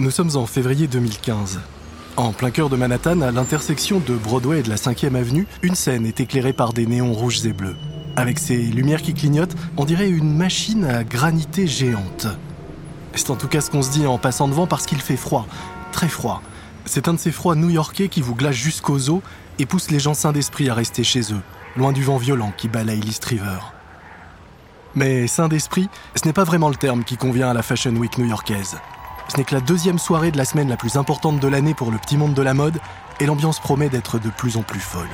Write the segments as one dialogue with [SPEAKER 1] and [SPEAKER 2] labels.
[SPEAKER 1] Nous sommes en février 2015. En plein cœur de Manhattan, à l'intersection de Broadway et de la 5e avenue, une scène est éclairée par des néons rouges et bleus. Avec ces lumières qui clignotent, on dirait une machine à granité géante. C'est en tout cas ce qu'on se dit en passant devant parce qu'il fait froid, très froid. C'est un de ces froids new-yorkais qui vous glace jusqu'aux os et pousse les gens sains d'esprit à rester chez eux, loin du vent violent qui balaye l'East River. Mais saint d'esprit, ce n'est pas vraiment le terme qui convient à la Fashion Week new-yorkaise. Ce n'est que la deuxième soirée de la semaine la plus importante de l'année pour le petit monde de la mode, et l'ambiance promet d'être de plus en plus folle.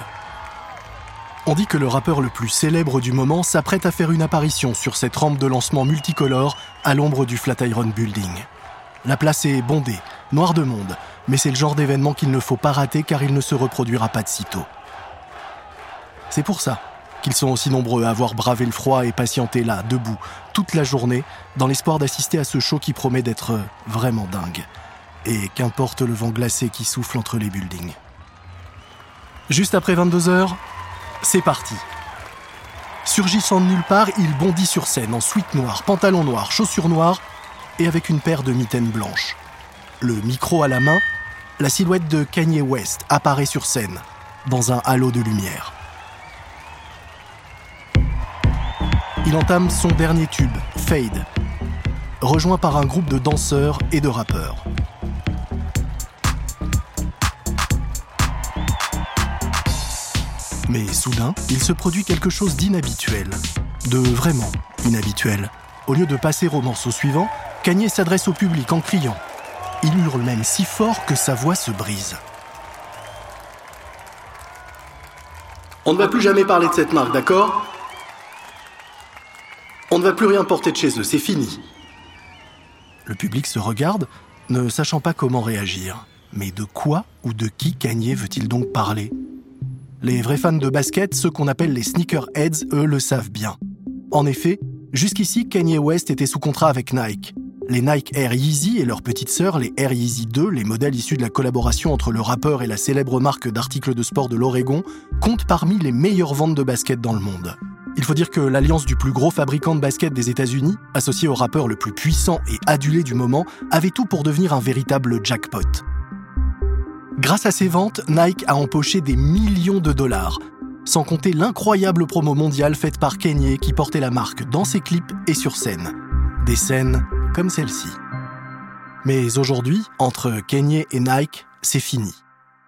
[SPEAKER 1] On dit que le rappeur le plus célèbre du moment s'apprête à faire une apparition sur cette rampe de lancement multicolore à l'ombre du Flatiron Building. La place est bondée, noire de monde, mais c'est le genre d'événement qu'il ne faut pas rater car il ne se reproduira pas de sitôt. C'est pour ça qu'ils sont aussi nombreux à avoir bravé le froid et patienté là, debout, toute la journée, dans l'espoir d'assister à ce show qui promet d'être vraiment dingue. Et qu'importe le vent glacé qui souffle entre les buildings. Juste après 22 heures, c'est parti. Surgissant de nulle part, il bondit sur scène en suite noire, pantalon noir, chaussures noires et avec une paire de mitaines blanches. Le micro à la main, la silhouette de Kanye West apparaît sur scène, dans un halo de lumière. Il entame son dernier tube, Fade, rejoint par un groupe de danseurs et de rappeurs. Mais soudain, il se produit quelque chose d'inhabituel, de vraiment inhabituel. Au lieu de passer au morceau suivant, Kanye s'adresse au public en criant. Il hurle même si fort que sa voix se brise. On ne va plus jamais parler de cette marque, d'accord? Va plus rien porter de chez eux, c'est fini. Le public se regarde, ne sachant pas comment réagir. Mais de quoi ou de qui Kanye veut-il donc parler? Les vrais fans de basket, ceux qu'on appelle les sneakerheads, eux le savent bien. En effet, jusqu'ici, Kanye West était sous contrat avec Nike. Les Nike Air Yeezy et leur petite sœur, les Air Yeezy 2, les modèles issus de la collaboration entre le rappeur et la célèbre marque d'articles de sport de l'Oregon, comptent parmi les meilleures ventes de basket dans le monde. Il faut dire que l'alliance du plus gros fabricant de basket des États-Unis, associé au rappeur le plus puissant et adulé du moment, avait tout pour devenir un véritable jackpot. Grâce à ses ventes, Nike a empoché des millions de dollars, sans compter l'incroyable promo mondiale faite par Kanye qui portait la marque dans ses clips et sur scène. Des scènes comme celle-ci. Mais aujourd'hui, entre Kanye et Nike, c'est fini.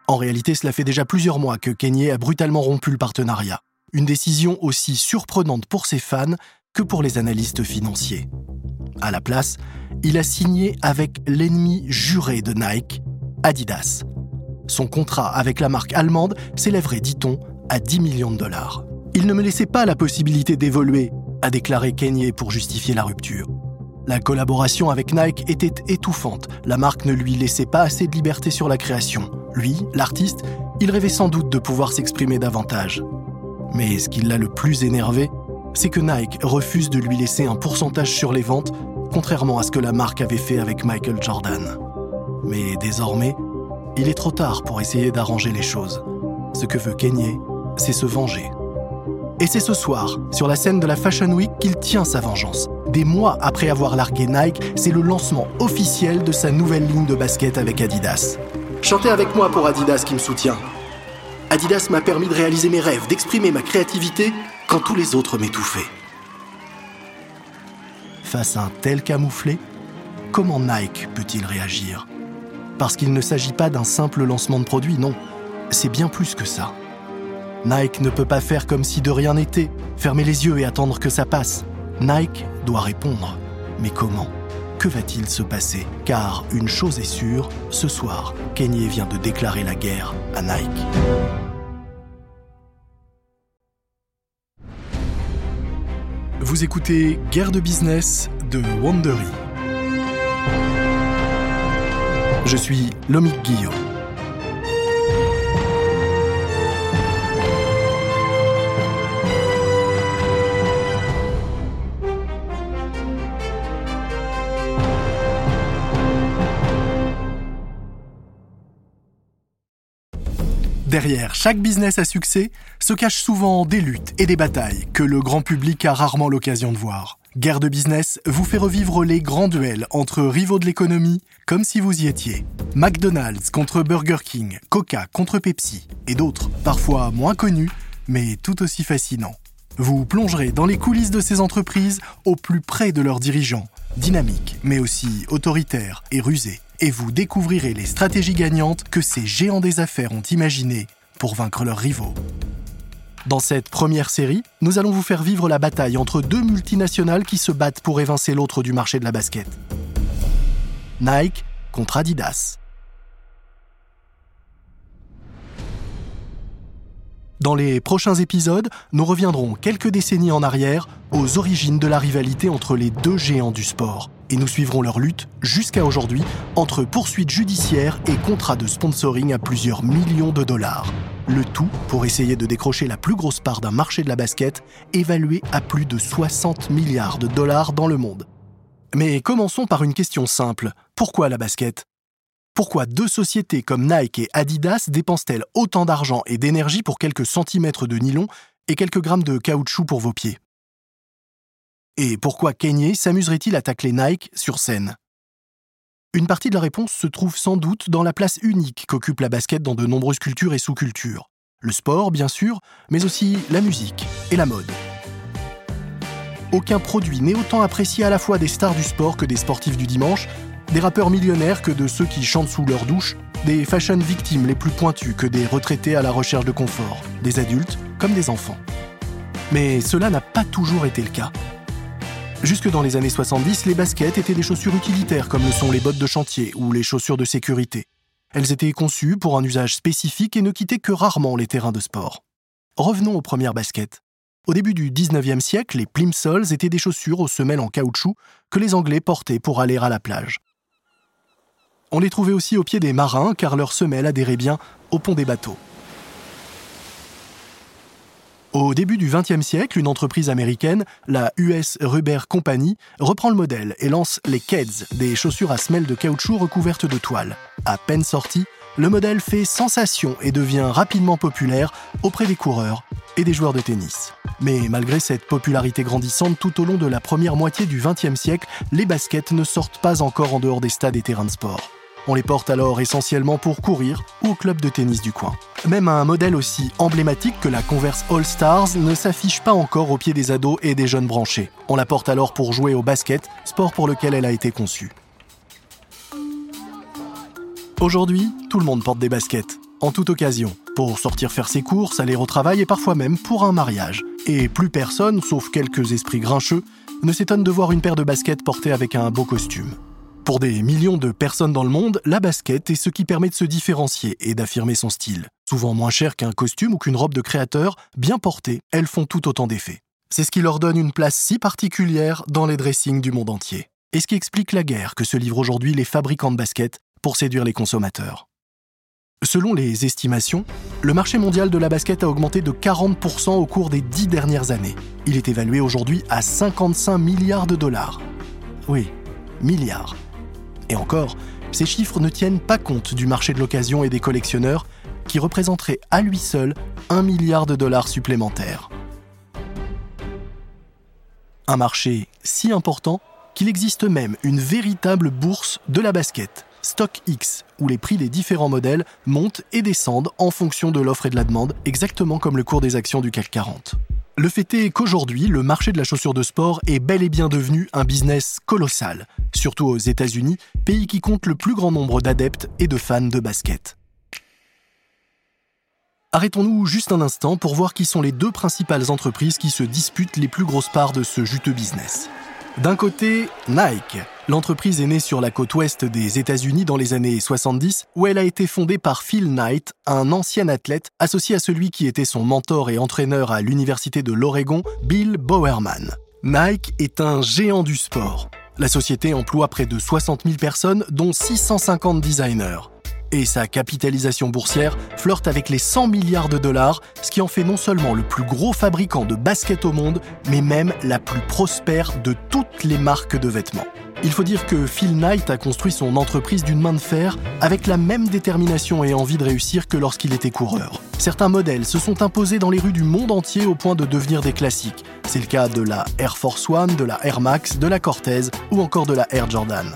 [SPEAKER 1] En réalité, cela fait déjà plusieurs mois que Kanye a brutalement rompu le partenariat. Une décision aussi surprenante pour ses fans que pour les analystes financiers. À la place, il a signé avec l'ennemi juré de Nike, Adidas. Son contrat avec la marque allemande s'élèverait, dit-on, à 10 millions de dollars. Il ne me laissait pas la possibilité d'évoluer, a déclaré Kanye pour justifier la rupture. La collaboration avec Nike était étouffante, la marque ne lui laissait pas assez de liberté sur la création. Lui, l'artiste, il rêvait sans doute de pouvoir s'exprimer davantage. Mais ce qui l'a le plus énervé, c'est que Nike refuse de lui laisser un pourcentage sur les ventes, contrairement à ce que la marque avait fait avec Michael Jordan. Mais désormais, il est trop tard pour essayer d'arranger les choses. Ce que veut Kanye, c'est se venger. Et c'est ce soir, sur la scène de la Fashion Week, qu'il tient sa vengeance. Des mois après avoir largué Nike, c'est le lancement officiel de sa nouvelle ligne de basket avec Adidas. Chantez avec moi pour Adidas qui me soutient. Adidas m'a permis de réaliser mes rêves, d'exprimer ma créativité quand tous les autres m'étouffaient. Face à un tel camouflé, comment Nike peut-il réagir? Parce qu'il ne s'agit pas d'un simple lancement de produit, non, c'est bien plus que ça. Nike ne peut pas faire comme si de rien n'était, fermer les yeux et attendre que ça passe. Nike doit répondre. Mais comment? Que va-t-il se passer Car une chose est sûre, ce soir, Kanye vient de déclarer la guerre à Nike. Vous écoutez Guerre de business de Wandery. Je suis Lomique Guillaume. Derrière chaque business à succès se cachent souvent des luttes et des batailles que le grand public a rarement l'occasion de voir. Guerre de business vous fait revivre les grands duels entre rivaux de l'économie, comme si vous y étiez. McDonald's contre Burger King, Coca contre Pepsi, et d'autres, parfois moins connus, mais tout aussi fascinants. Vous plongerez dans les coulisses de ces entreprises au plus près de leurs dirigeants, dynamiques, mais aussi autoritaires et rusés, et vous découvrirez les stratégies gagnantes que ces géants des affaires ont imaginées pour vaincre leurs rivaux. Dans cette première série, nous allons vous faire vivre la bataille entre deux multinationales qui se battent pour évincer l'autre du marché de la basket. Nike contre Adidas. Dans les prochains épisodes, nous reviendrons quelques décennies en arrière aux origines de la rivalité entre les deux géants du sport. Et nous suivrons leur lutte jusqu'à aujourd'hui entre poursuites judiciaires et contrats de sponsoring à plusieurs millions de dollars. Le tout pour essayer de décrocher la plus grosse part d'un marché de la basket évalué à plus de 60 milliards de dollars dans le monde. Mais commençons par une question simple. Pourquoi la basket? Pourquoi deux sociétés comme Nike et Adidas dépensent-elles autant d'argent et d'énergie pour quelques centimètres de nylon et quelques grammes de caoutchouc pour vos pieds? Et pourquoi Kanye s'amuserait-il à tacler Nike sur scène? Une partie de la réponse se trouve sans doute dans la place unique qu'occupe la basket dans de nombreuses cultures et sous-cultures. Le sport, bien sûr, mais aussi la musique et la mode. Aucun produit n'est autant apprécié à la fois des stars du sport que des sportifs du dimanche, des rappeurs millionnaires que de ceux qui chantent sous leur douche, des fashion victimes les plus pointues que des retraités à la recherche de confort, des adultes comme des enfants. Mais cela n'a pas toujours été le cas. Jusque dans les années 70, les baskets étaient des chaussures utilitaires comme le sont les bottes de chantier ou les chaussures de sécurité. Elles étaient conçues pour un usage spécifique et ne quittaient que rarement les terrains de sport. Revenons aux premières baskets. Au début du 19e siècle, les plimsolls étaient des chaussures aux semelles en caoutchouc que les Anglais portaient pour aller à la plage. On les trouvait aussi aux pieds des marins car leurs semelles adhéraient bien au pont des bateaux. Au début du XXe siècle, une entreprise américaine, la US Rubber Company, reprend le modèle et lance les Keds, des chaussures à semelles de caoutchouc recouvertes de toile. À peine sorti, le modèle fait sensation et devient rapidement populaire auprès des coureurs et des joueurs de tennis. Mais malgré cette popularité grandissante tout au long de la première moitié du XXe siècle, les baskets ne sortent pas encore en dehors des stades et terrains de sport. On les porte alors essentiellement pour courir ou au club de tennis du coin. Même un modèle aussi emblématique que la Converse All Stars ne s'affiche pas encore au pied des ados et des jeunes branchés. On la porte alors pour jouer au basket, sport pour lequel elle a été conçue. Aujourd'hui, tout le monde porte des baskets, en toute occasion, pour sortir faire ses courses, aller au travail et parfois même pour un mariage. Et plus personne, sauf quelques esprits grincheux, ne s'étonne de voir une paire de baskets portée avec un beau costume. Pour des millions de personnes dans le monde, la basket est ce qui permet de se différencier et d'affirmer son style. Souvent moins cher qu'un costume ou qu'une robe de créateur, bien portées, elles font tout autant d'effet. C'est ce qui leur donne une place si particulière dans les dressings du monde entier. Et ce qui explique la guerre que se livrent aujourd'hui les fabricants de baskets pour séduire les consommateurs. Selon les estimations, le marché mondial de la basket a augmenté de 40% au cours des dix dernières années. Il est évalué aujourd'hui à 55 milliards de dollars. Oui, milliards. Et encore, ces chiffres ne tiennent pas compte du marché de l'occasion et des collectionneurs, qui représenterait à lui seul un milliard de dollars supplémentaires. Un marché si important qu'il existe même une véritable bourse de la basket, StockX, où les prix des différents modèles montent et descendent en fonction de l'offre et de la demande, exactement comme le cours des actions du CAC 40. Le fait est qu'aujourd'hui, le marché de la chaussure de sport est bel et bien devenu un business colossal, surtout aux États-Unis, pays qui compte le plus grand nombre d'adeptes et de fans de basket. Arrêtons-nous juste un instant pour voir qui sont les deux principales entreprises qui se disputent les plus grosses parts de ce juteux business. D'un côté, Nike. L'entreprise est née sur la côte ouest des États-Unis dans les années 70, où elle a été fondée par Phil Knight, un ancien athlète associé à celui qui était son mentor et entraîneur à l'Université de l'Oregon, Bill Bowerman. Nike est un géant du sport. La société emploie près de 60 000 personnes, dont 650 designers. Et sa capitalisation boursière flirte avec les 100 milliards de dollars, ce qui en fait non seulement le plus gros fabricant de baskets au monde, mais même la plus prospère de toutes les marques de vêtements. Il faut dire que Phil Knight a construit son entreprise d'une main de fer avec la même détermination et envie de réussir que lorsqu'il était coureur. Certains modèles se sont imposés dans les rues du monde entier au point de devenir des classiques. C'est le cas de la Air Force One, de la Air Max, de la Cortez ou encore de la Air Jordan.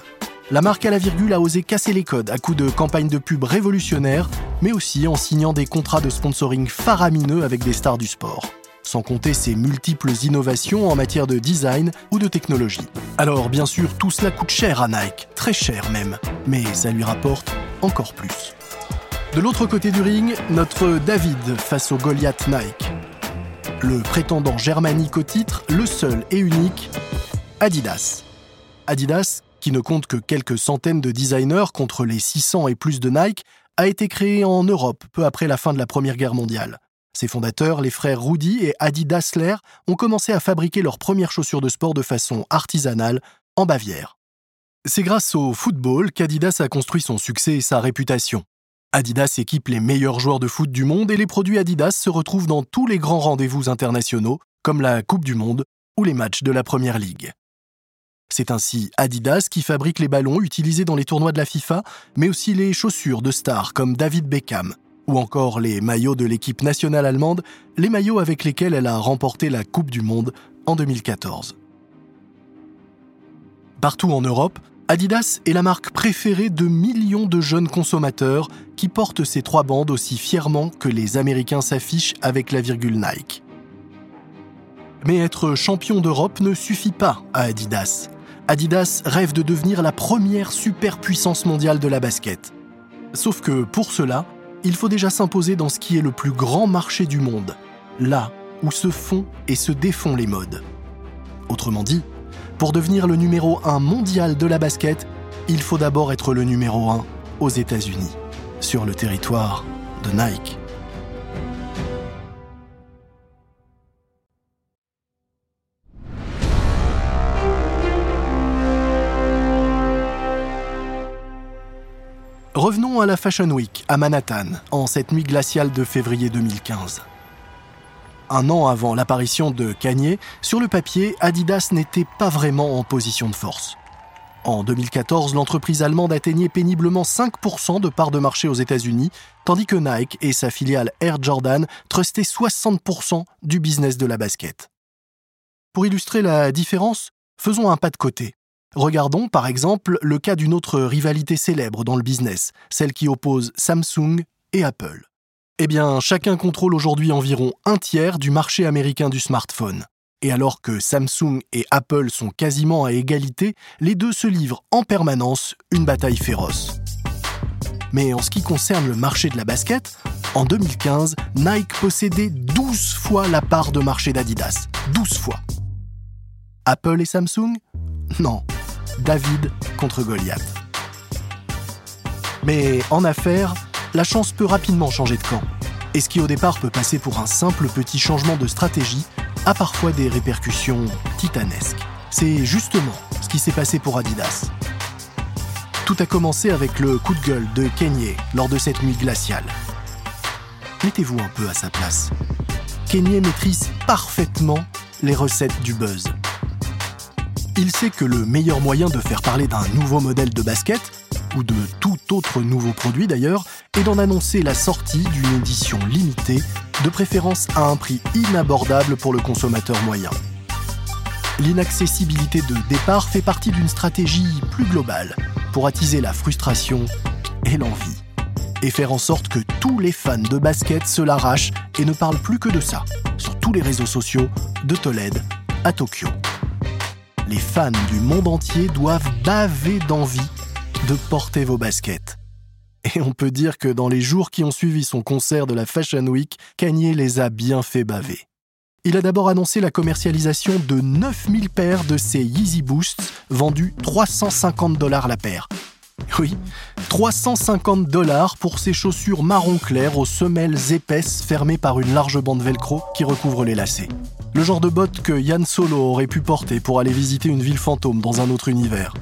[SPEAKER 1] La marque à la virgule a osé casser les codes à coups de campagnes de pub révolutionnaires, mais aussi en signant des contrats de sponsoring faramineux avec des stars du sport sans compter ses multiples innovations en matière de design ou de technologie. Alors bien sûr, tout cela coûte cher à Nike, très cher même, mais ça lui rapporte encore plus. De l'autre côté du ring, notre David face au Goliath Nike. Le prétendant germanique au titre, le seul et unique, Adidas. Adidas, qui ne compte que quelques centaines de designers contre les 600 et plus de Nike, a été créé en Europe peu après la fin de la Première Guerre mondiale. Ses fondateurs, les frères Rudy et Adi Dassler, ont commencé à fabriquer leurs premières chaussures de sport de façon artisanale en Bavière. C'est grâce au football qu'Adidas a construit son succès et sa réputation. Adidas équipe les meilleurs joueurs de foot du monde et les produits Adidas se retrouvent dans tous les grands rendez-vous internationaux, comme la Coupe du Monde ou les matchs de la Première Ligue. C'est ainsi Adidas qui fabrique les ballons utilisés dans les tournois de la FIFA, mais aussi les chaussures de stars comme David Beckham, ou encore les maillots de l'équipe nationale allemande, les maillots avec lesquels elle a remporté la Coupe du Monde en 2014. Partout en Europe, Adidas est la marque préférée de millions de jeunes consommateurs qui portent ces trois bandes aussi fièrement que les Américains s'affichent avec la virgule Nike. Mais être champion d'Europe ne suffit pas à Adidas. Adidas rêve de devenir la première superpuissance mondiale de la basket. Sauf que pour cela, il faut déjà s'imposer dans ce qui est le plus grand marché du monde, là où se font et se défont les modes. Autrement dit, pour devenir le numéro 1 mondial de la basket, il faut d'abord être le numéro 1 aux États-Unis, sur le territoire de Nike. Revenons à la Fashion Week à Manhattan, en cette nuit glaciale de février 2015. Un an avant l'apparition de Kanye, sur le papier, Adidas n'était pas vraiment en position de force. En 2014, l'entreprise allemande atteignait péniblement 5% de part de marché aux États-Unis, tandis que Nike et sa filiale Air Jordan trustaient 60% du business de la basket. Pour illustrer la différence, faisons un pas de côté. Regardons par exemple le cas d'une autre rivalité célèbre dans le business, celle qui oppose Samsung et Apple. Eh bien, chacun contrôle aujourd'hui environ un tiers du marché américain du smartphone. Et alors que Samsung et Apple sont quasiment à égalité, les deux se livrent en permanence une bataille féroce. Mais en ce qui concerne le marché de la basket, en 2015, Nike possédait 12 fois la part de marché d'Adidas. 12 fois. Apple et Samsung? Non, David contre Goliath. Mais en affaires, la chance peut rapidement changer de camp. Et ce qui au départ peut passer pour un simple petit changement de stratégie a parfois des répercussions titanesques. C'est justement ce qui s'est passé pour Adidas. Tout a commencé avec le coup de gueule de Kanye lors de cette nuit glaciale. Mettez-vous un peu à sa place. Kanye maîtrise parfaitement les recettes du buzz. Il sait que le meilleur moyen de faire parler d'un nouveau modèle de basket, ou de tout autre nouveau produit d'ailleurs, est d'en annoncer la sortie d'une édition limitée, de préférence à un prix inabordable pour le consommateur moyen. L'inaccessibilité de départ fait partie d'une stratégie plus globale pour attiser la frustration et l'envie, et faire en sorte que tous les fans de basket se l'arrachent et ne parlent plus que de ça, sur tous les réseaux sociaux, de Tolède à Tokyo les fans du monde entier doivent baver d'envie de porter vos baskets. Et on peut dire que dans les jours qui ont suivi son concert de la Fashion Week, Kanye les a bien fait baver. Il a d'abord annoncé la commercialisation de 9000 paires de ses Yeezy Boosts vendus 350 dollars la paire. Oui, 350 dollars pour ces chaussures marron clair aux semelles épaisses fermées par une large bande velcro qui recouvre les lacets. Le genre de bottes que Yann Solo aurait pu porter pour aller visiter une ville fantôme dans un autre univers.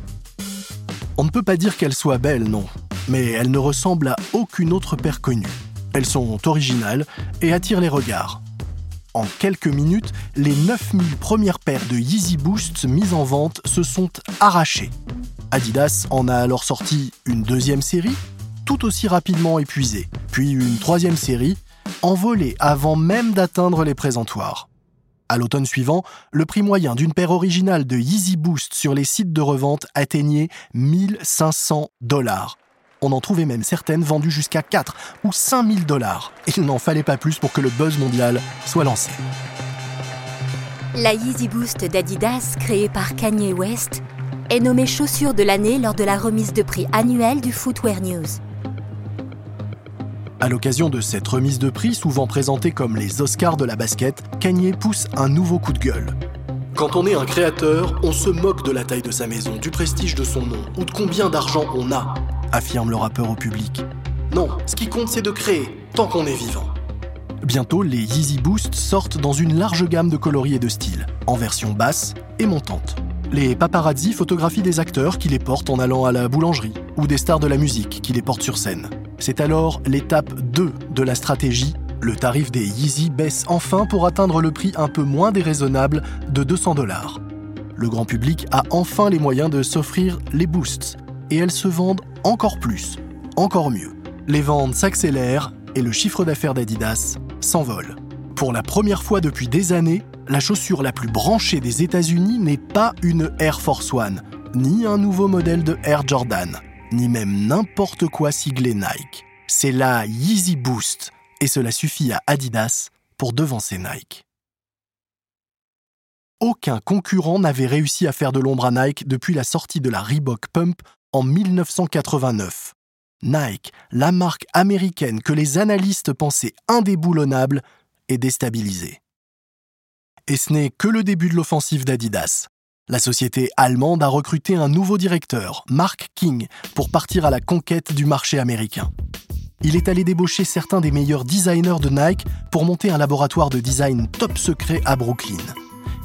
[SPEAKER 1] On ne peut pas dire qu'elles soient belles, non. mais elles ne ressemblent à aucune autre paire connue. Elles sont originales et attirent les regards. En quelques minutes, les 9000 premières paires de Yeezy Boosts mises en vente se sont arrachées. Adidas en a alors sorti une deuxième série, tout aussi rapidement épuisée, puis une troisième série, envolée avant même d'atteindre les présentoirs. À l'automne suivant, le prix moyen d'une paire originale de Yeezy Boost sur les sites de revente atteignait 1500 dollars. On en trouvait même certaines vendues jusqu'à 4 ou 5000 dollars. Il n'en fallait pas plus pour que le buzz mondial soit lancé.
[SPEAKER 2] La Yeezy Boost d'Adidas, créée par Kanye West, est nommée chaussure de l'année lors de la remise de prix annuelle du Footwear News.
[SPEAKER 1] À l'occasion de cette remise de prix, souvent présentée comme les Oscars de la basket, Kanye pousse un nouveau coup de gueule. Quand on est un créateur, on se moque de la taille de sa maison, du prestige de son nom ou de combien d'argent on a, affirme le rappeur au public. Non, ce qui compte c'est de créer, tant qu'on est vivant. Bientôt, les Yeezy Boost sortent dans une large gamme de coloris et de styles, en version basse et montante. Les paparazzi photographient des acteurs qui les portent en allant à la boulangerie, ou des stars de la musique qui les portent sur scène. C'est alors l'étape 2 de la stratégie. Le tarif des Yeezy baisse enfin pour atteindre le prix un peu moins déraisonnable de 200 dollars. Le grand public a enfin les moyens de s'offrir les boosts et elles se vendent encore plus, encore mieux. Les ventes s'accélèrent et le chiffre d'affaires d'Adidas s'envole. Pour la première fois depuis des années, la chaussure la plus branchée des États-Unis n'est pas une Air Force One, ni un nouveau modèle de Air Jordan ni même n'importe quoi siglé Nike. C'est la Yeezy Boost, et cela suffit à Adidas pour devancer Nike. Aucun concurrent n'avait réussi à faire de l'ombre à Nike depuis la sortie de la Reebok Pump en 1989. Nike, la marque américaine que les analystes pensaient indéboulonnable, est déstabilisée. Et ce n'est que le début de l'offensive d'Adidas. La société allemande a recruté un nouveau directeur, Mark King, pour partir à la conquête du marché américain. Il est allé débaucher certains des meilleurs designers de Nike pour monter un laboratoire de design top secret à Brooklyn.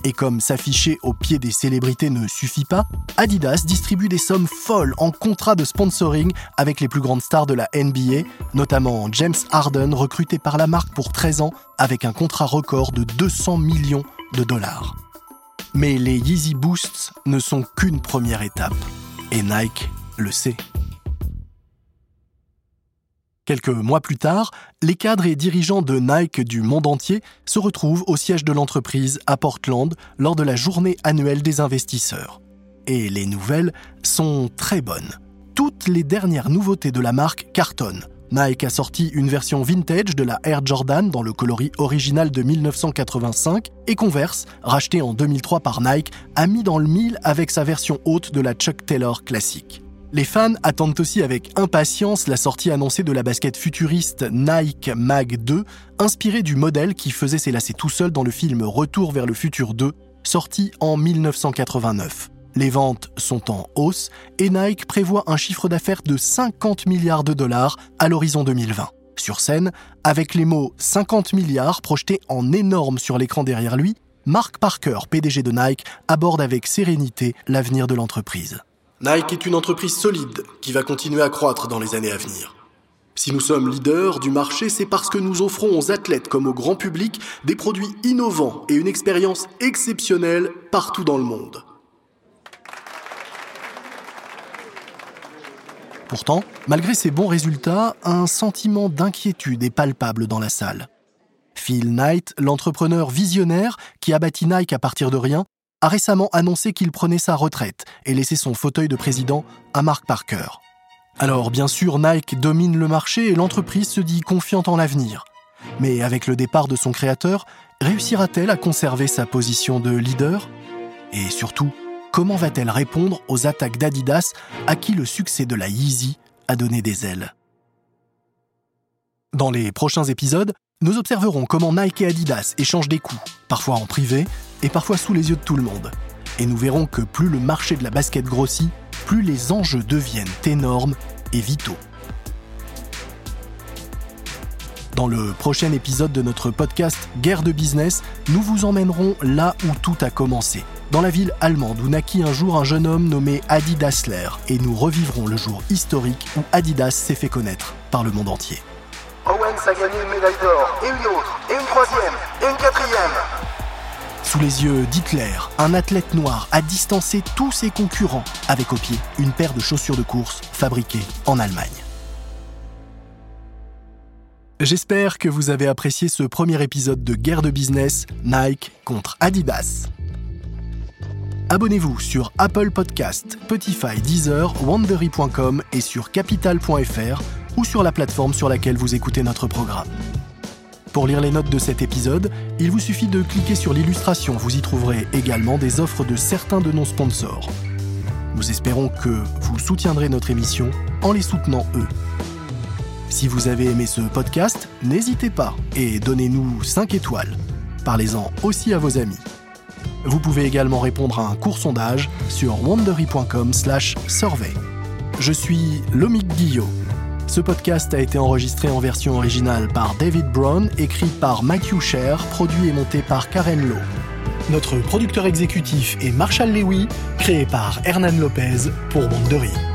[SPEAKER 1] Et comme s'afficher au pied des célébrités ne suffit pas, Adidas distribue des sommes folles en contrat de sponsoring avec les plus grandes stars de la NBA, notamment James Harden recruté par la marque pour 13 ans avec un contrat record de 200 millions de dollars. Mais les Yeezy Boosts ne sont qu'une première étape, et Nike le sait. Quelques mois plus tard, les cadres et dirigeants de Nike du monde entier se retrouvent au siège de l'entreprise à Portland lors de la journée annuelle des investisseurs. Et les nouvelles sont très bonnes. Toutes les dernières nouveautés de la marque cartonnent. Nike a sorti une version vintage de la Air Jordan dans le coloris original de 1985 et Converse, racheté en 2003 par Nike, a mis dans le mille avec sa version haute de la Chuck Taylor classique. Les fans attendent aussi avec impatience la sortie annoncée de la basket futuriste Nike Mag 2, inspirée du modèle qui faisait ses lacets tout seul dans le film Retour vers le futur 2, sorti en 1989. Les ventes sont en hausse et Nike prévoit un chiffre d'affaires de 50 milliards de dollars à l'horizon 2020. Sur scène, avec les mots 50 milliards projetés en énorme sur l'écran derrière lui, Mark Parker, PDG de Nike, aborde avec sérénité l'avenir de l'entreprise. Nike est une entreprise solide qui va continuer à croître dans les années à venir. Si nous sommes leaders du marché, c'est parce que nous offrons aux athlètes comme au grand public des produits innovants et une expérience exceptionnelle partout dans le monde. Pourtant, malgré ces bons résultats, un sentiment d'inquiétude est palpable dans la salle. Phil Knight, l'entrepreneur visionnaire qui a bâti Nike à partir de rien, a récemment annoncé qu'il prenait sa retraite et laissait son fauteuil de président à Mark Parker. Alors bien sûr, Nike domine le marché et l'entreprise se dit confiante en l'avenir. Mais avec le départ de son créateur, réussira-t-elle à conserver sa position de leader? Et surtout, comment va-t-elle répondre aux attaques d'Adidas à qui le succès de la Yeezy a donné des ailes? Dans les prochains épisodes, nous observerons comment Nike et Adidas échangent des coups, parfois en privé et parfois sous les yeux de tout le monde. Et nous verrons que plus le marché de la basket grossit, plus les enjeux deviennent énormes et vitaux. Dans le prochain épisode de notre podcast Guerre de business, nous vous emmènerons là où tout a commencé – dans la ville allemande où naquit un jour un jeune homme nommé Adi Dassler, et nous revivrons le jour historique où Adidas s'est fait connaître par le monde entier.
[SPEAKER 3] Owens a gagné une médaille d'or, et une autre, et une troisième, et une quatrième.
[SPEAKER 1] Sous les yeux d'Hitler, un athlète noir a distancé tous ses concurrents avec au pied une paire de chaussures de course fabriquées en Allemagne. J'espère que vous avez apprécié ce premier épisode de Guerre de business Nike contre Adidas. Abonnez-vous sur Apple Podcast, Spotify, Deezer, Wandery.com et sur capital.fr ou sur la plateforme sur laquelle vous écoutez notre programme. Pour lire les notes de cet épisode, il vous suffit de cliquer sur l'illustration. Vous y trouverez également des offres de certains de nos sponsors. Nous espérons que vous soutiendrez notre émission en les soutenant eux. Si vous avez aimé ce podcast, n'hésitez pas et donnez-nous 5 étoiles. Parlez-en aussi à vos amis. Vous pouvez également répondre à un court sondage sur wandery.com/survey. Je suis Lomic Guillot. Ce podcast a été enregistré en version originale par David Brown, écrit par Matthew Sher, produit et monté par Karen Lowe. Notre producteur exécutif est Marshall Lewy, créé par Hernan Lopez pour Wandery.